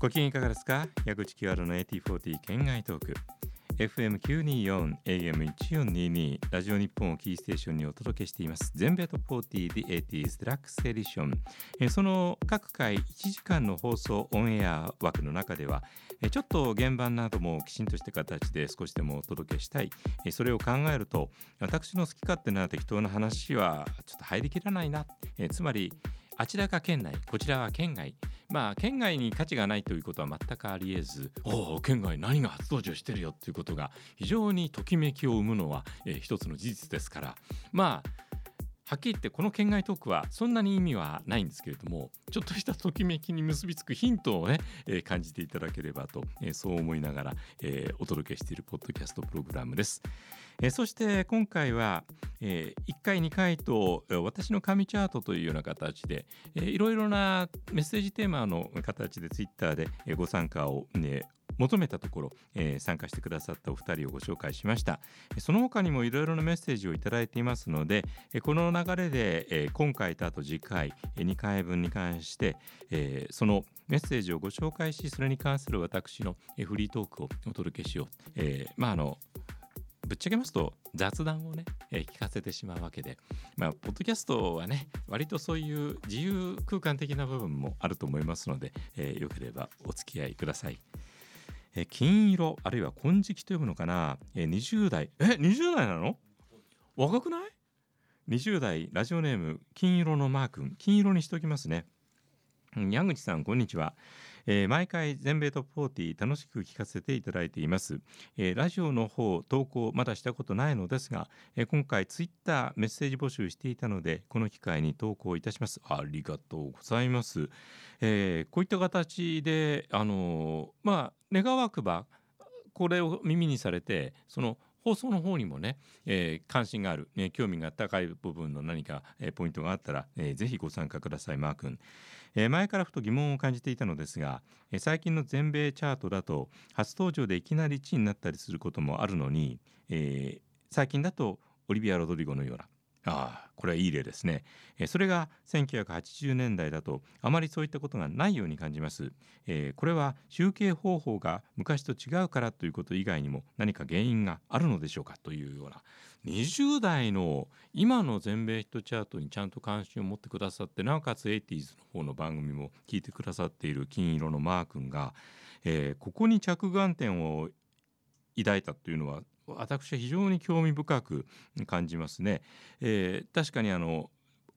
ご機嫌いかがですか？矢口清原の AT40 県外トーク。FM924 AM1422 ラジオ日本をキーステーションにお届けしています。全米トップ40 The 80s デラックスエディション。えその各回1時間の放送オンエア枠の中ではえちょっと現場などもきちんとした形で少しでもお届けしたい。えそれを考えると私の好き勝手な適当な話はちょっと入りきらないな。えつまりあちらが県内こちらは県外。まあ県外に価値がないということは全くありえずおお県外何が初登場してるよっていうことが非常にときめきを生むのは、えー、一つの事実ですから。まあはっきり言ってこの県外トークはそんなに意味はないんですけれどもちょっとしたときめきに結びつくヒントをね、えー、感じていただければと、えー、そう思いながら、えー、お届けしているポッドキャストプログラムです。えー、そして今回は、えー、1回2回と私の紙チャートというような形で、えー、いろいろなメッセージテーマの形でツイッターでご参加を、ね、求めたところ、えー、参加してくださったお二人をご紹介しました。その他にもいろいろなメッセージをいただいていますのでこの流れで、え、今回とあと次回2回分に関して、えー、そのメッセージをご紹介しそれに関する私のフリートークをお届けしよう、えー、まああのぶっちゃけますと雑談をね、えー、聞かせてしまうわけで。まあポッドキャストはね割とそういう自由空間的な部分もあると思いますので、えー、よければお付き合いください。え金色あるいは金色と呼ぶのかな、え20代。え20代なの？若くない ?20 代ラジオネーム金色のマー君。金色にしておきますね。矢口さんこんにちは、えー、毎回全米トップ40楽しく聞かせていただいています、えー、ラジオの方投稿まだしたことないのですが、えー、今回ツイッターメッセージ募集していたのでこの機会に投稿いたします。ありがとうございます、えこういった形であのまあ願わくばこれを耳にされてその放送の方にもね、えー、関心がある、ね、興味が高い部分の何か、えー、ポイントがあったら、えー、ぜひご参加くださいマー君、え、前からふと疑問を感じていたのですが、え、最近の全米チャートだと初登場でいきなり1位になったりすることもあるのに、え、最近だとオリビア・ロドリゴのようなああこれはいい例ですね。それが1980年代だとあまりそういったことがないように感じます。え、これは集計方法が昔と違うからということ以外にも何か原因があるのでしょうか？というような20代の今の全米ヒットチャートにちゃんと関心を持ってくださってなおかつ 80s の方の番組も聞いてくださっている金色のマー君が、えー、ここに着眼点を抱いたというのは私は非常に興味深く感じますね。えー、確かにあの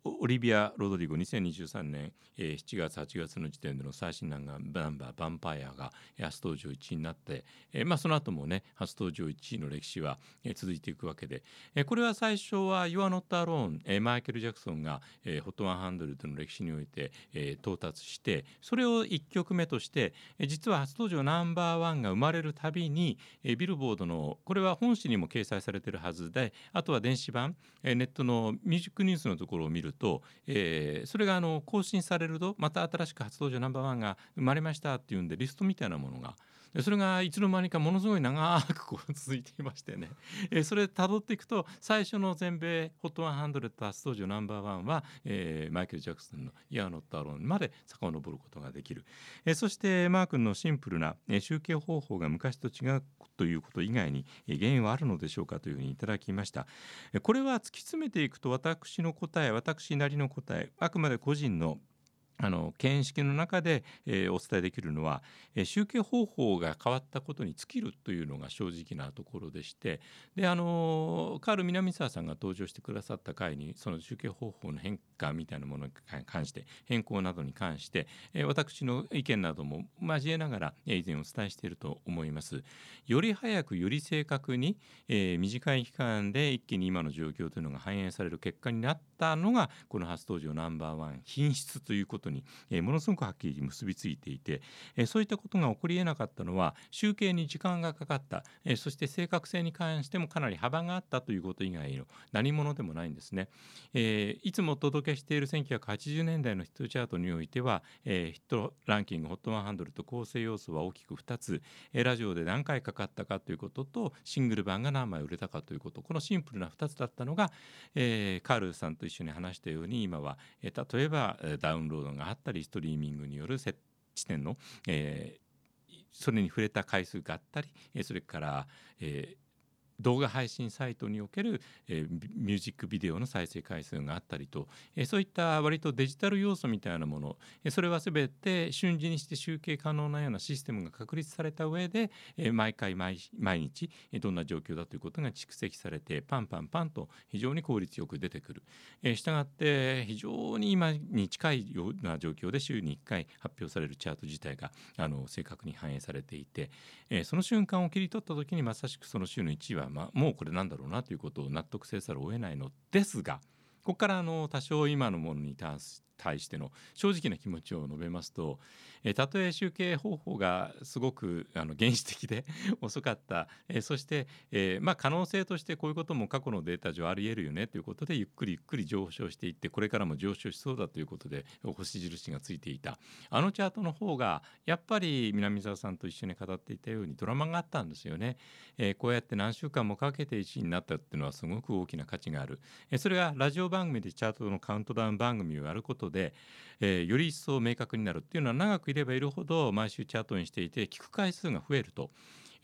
オリビア・ロドリゴ2023年、えー、7月8月の時点での最新ナンバー「ヴァンパイア」が初登場1位になって、えーまあ、その後もね初登場1位の歴史は、えー、続いていくわけで、えー、これは最初は「You are not alone、えー」マイケル・ジャクソンが、えー、ホット100の歴史において、えー、到達してそれを1曲目として、えー、実は初登場ナンバーワンが生まれるたびに、えー、ビルボードのこれは本誌にも掲載されてるはずであとは電子版、えー、ネットのミュージックニュースのところを見ると、えー、それがあの更新されるとまた新しく発動者ナンバーワンが生まれましたっていうんでリストみたいなものがでそれがいつの間にかものすごい長くこう続いていましてね、えー、それ辿っていくと最初の全米ホット100初登場ナンバーワンは、えー、マイケル・ジャクソンの「イヤーノット・アローン」まで遡ることができる、えー、そしてマー君のシンプルな、えー、集計方法が昔と違うということ以外に原因はあるのでしょうかというふうにいただきました。これは突き詰めていくと私の答え私なりの答えあくまで個人のあの見識の中で、えー、お伝えできるのは、えー、集計方法が変わったことに尽きるというのが正直なところでしてであのカール南沢さんが登場してくださった回にその集計方法の変化みたいなものに関して変更などに関して、えー、私の意見なども交えながら、えー、以前お伝えしていると思います。より早くより正確に、えー、短い期間で一気に今の状況というのが反映される結果になったのがこの初登場ナンバーワン品質ということに、え、ものすごくはっきり結びついていて、え、そういったことが起こりえなかったのは集計に時間がかかった、え、そして正確性に関してもかなり幅があったということ以外の何者でもないんですね。え、いつもお届けしている1980年代のヒットチャートにおいては、え、ヒットランキング HOT100 と構成要素は大きく2つ、え、ラジオで何回かかったかということとシングル版が何枚売れたかということこのシンプルな2つだったのが、え、カールさんと一緒に話したように今は、え、例えばダウンロードがあったりストリーミングによる接地点の、えー、それに触れた回数があったりそれから、え、動画配信サイトにおける、えー、ミュージックビデオの再生回数があったりと、えー、そういった割とデジタル要素みたいなもの、えー、それは全て瞬時にして集計可能なようなシステムが確立された上で、えー、毎回毎日どんな状況だということが蓄積されてパンパンパンと非常に効率よく出てくる。えー、したがって非常に今に近いような状況で週に1回発表されるチャート自体があの正確に反映されていて、えー、その瞬間を切り取った時にまさしくその週の1位はまあ、もうこれなんだろうなということを納得せざるを得ないのですがここからあの多少今のものに対し対しての正直な気持ちを述べますと、えたとえ集計方法がすごくあの原始的で 遅かった、えそして、えまあ、可能性としてこういうことも過去のデータ上ありえるよねということでゆっくりゆっくり上昇していってこれからも上昇しそうだということで星印がついていたあのチャートの方がやっぱり南沢さんと一緒に語っていたようにドラマがあったんですよね。えこうやって何週間もかけて1位になったっていうのはすごく大きな価値がある。えそれがラジオ番組でチャートのカウントダウン番組をやることで、えー、より一層明確になるっていうのは長くいればいるほど毎週チャートにしていて聞く回数が増えると。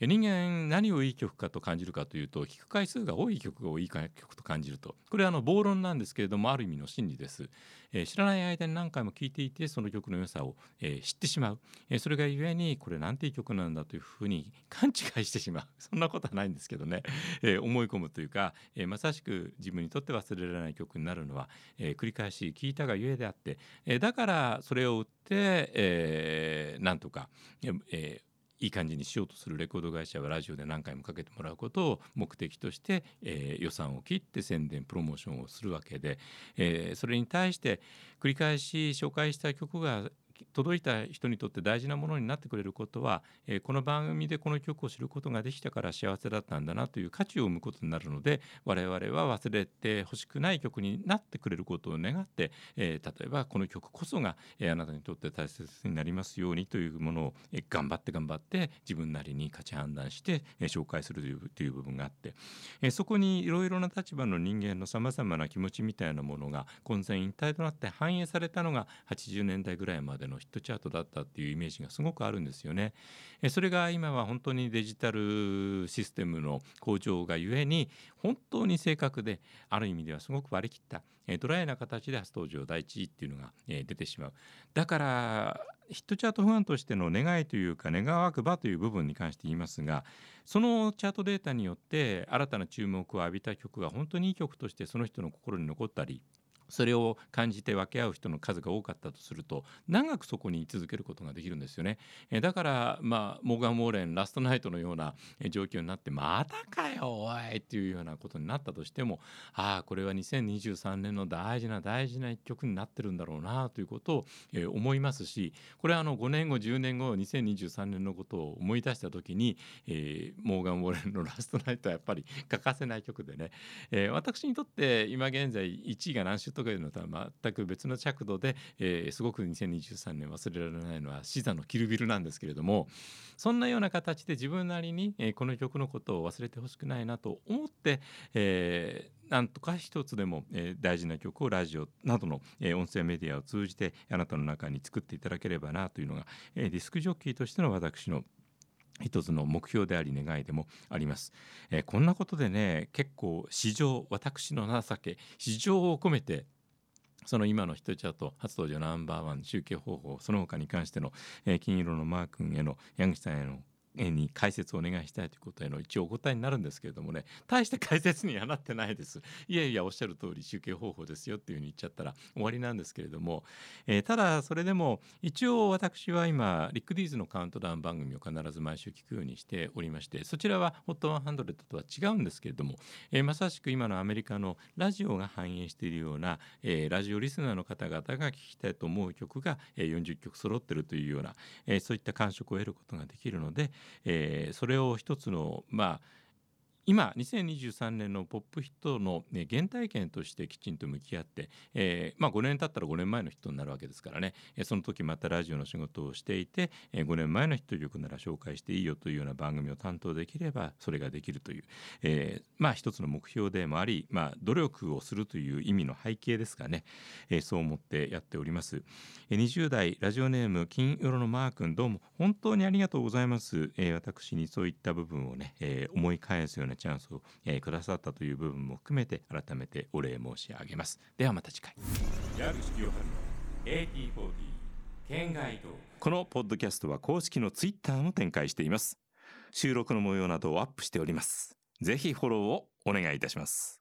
人間何をいい曲かと感じるかというと聞く回数が多い曲が多い曲と感じると。これはあの暴論なんですけれどもある意味の真理です、えー、知らない間に何回も聴いていてその曲の良さを、えー、知ってしまう、えー、それがゆえにこれなんていい曲なんだというふうに勘違いしてしまう。そんなことはないんですけどね、え思い込むというか、えまさしく自分にとって忘れられない曲になるのは、え繰り返し聴いたがゆえであって、えだからそれを売って、えー、なんとか、えーいい感じにしようとするレコード会社はラジオで何回もかけてもらうことを目的として、えー、予算を切って宣伝プロモーションをするわけで、えー、それに対して繰り返し紹介した曲が届いた人にとって大事なものになってくれることは、えー、この番組でこの曲を知ることができたから幸せだったんだなという価値を生むことになるので我々は忘れてほしくない曲になってくれることを願って、えー、例えばこの曲こそが、えー、あなたにとって大切になりますようにというものを、えー、頑張って頑張って自分なりに価値判断して、えー、紹介するというという部分があって、えー、そこにいろいろな立場の人間のさまざまな気持ちみたいなものが混然一体となって反映されたのが80年代ぐらいまでののヒットチャートだったっていうイメージがすごくあるんですよね。それが今は本当にデジタルシステムの向上がゆえに本当に正確である意味ではすごく割り切ったドライな形で初登場第一位っていうのが出てしまう。だからヒットチャート不安としての願いというか願わくばという部分に関して言いますがそのチャートデータによって新たな注目を浴びた曲が本当にいい曲としてその人の心に残ったりそれを感じて分け合う人の数が多かったとすると長くそこに居続けることができるんですよね。えだからまあモーガン・モーレンラストナイトのような状況になってまたかよおいっていうようなことになったとしてもああこれは2023年の大事な大事な一曲になってるんだろうなということを、え思いますしこれはあの5年後10年後2023年のことを思い出した時に、えー、モーガン・モーレンのラストナイトはやっぱり欠かせない曲でね、えー、私にとって今現在1位が何周とかいうのとは全く別の着度で、えー、すごく2023年忘れられないのはシザのキルビルなんですけれどもそんなような形で自分なりに、えー、この曲のことを忘れてほしくないなと思って、えー、なんとか一つでも、えー、大事な曲をラジオなどの、えー、音声メディアを通じてあなたの中に作っていただければなというのが、えー、ディスクジョッキーとしての私の一つの目標であり願いでもあります、えー、こんなことでね結構市場私の情け市場を込めてその今のヒットチャート初登場ナンバーワン集計方法その他に関しての、えー、金色のマー君への矢口さんへのに解説をお願いしたいということへの一応お答えになるんですけれどもね大して解説にはなってないです。いやいやおっしゃる通り集計方法ですよっていうふうに言っちゃったら終わりなんですけれども、えー、ただそれでも一応私は今リック・ディーズのカウントダウン番組を必ず毎週聞くようにしておりましてそちらは HOT100 とは違うんですけれども、えー、まさしく今のアメリカのラジオが反映しているような、えー、ラジオリスナーの方々が聴きたいと思う曲が、えー、40曲揃ってるというような、えー、そういった感触を得ることができるので、えー、それを一つのまあ今2023年のポップヒットの、ね、原体験としてきちんと向き合って、えー、まあ、5年経ったら5年前のヒットになるわけですからね、えその時またラジオの仕事をしていて、え5年前のヒット曲なら紹介していいよというような番組を担当できればそれができるという、えー、まあ一つの目標でもあり、まあ、努力をするという意味の背景ですかね、え、そう思ってやっております、え20代ラジオネーム金色のマー君どうも本当にありがとうございます、え私にそういった部分をね、え思い返すようなチャンスを、えー、くださったという部分も含めて改めてお礼申し上げます。ではまた次回。矢口清春の AT40 県外と。このポッドキャストは公式のツイッターも展開しています。収録の模様などをアップしております。ぜひフォローをお願いいたします。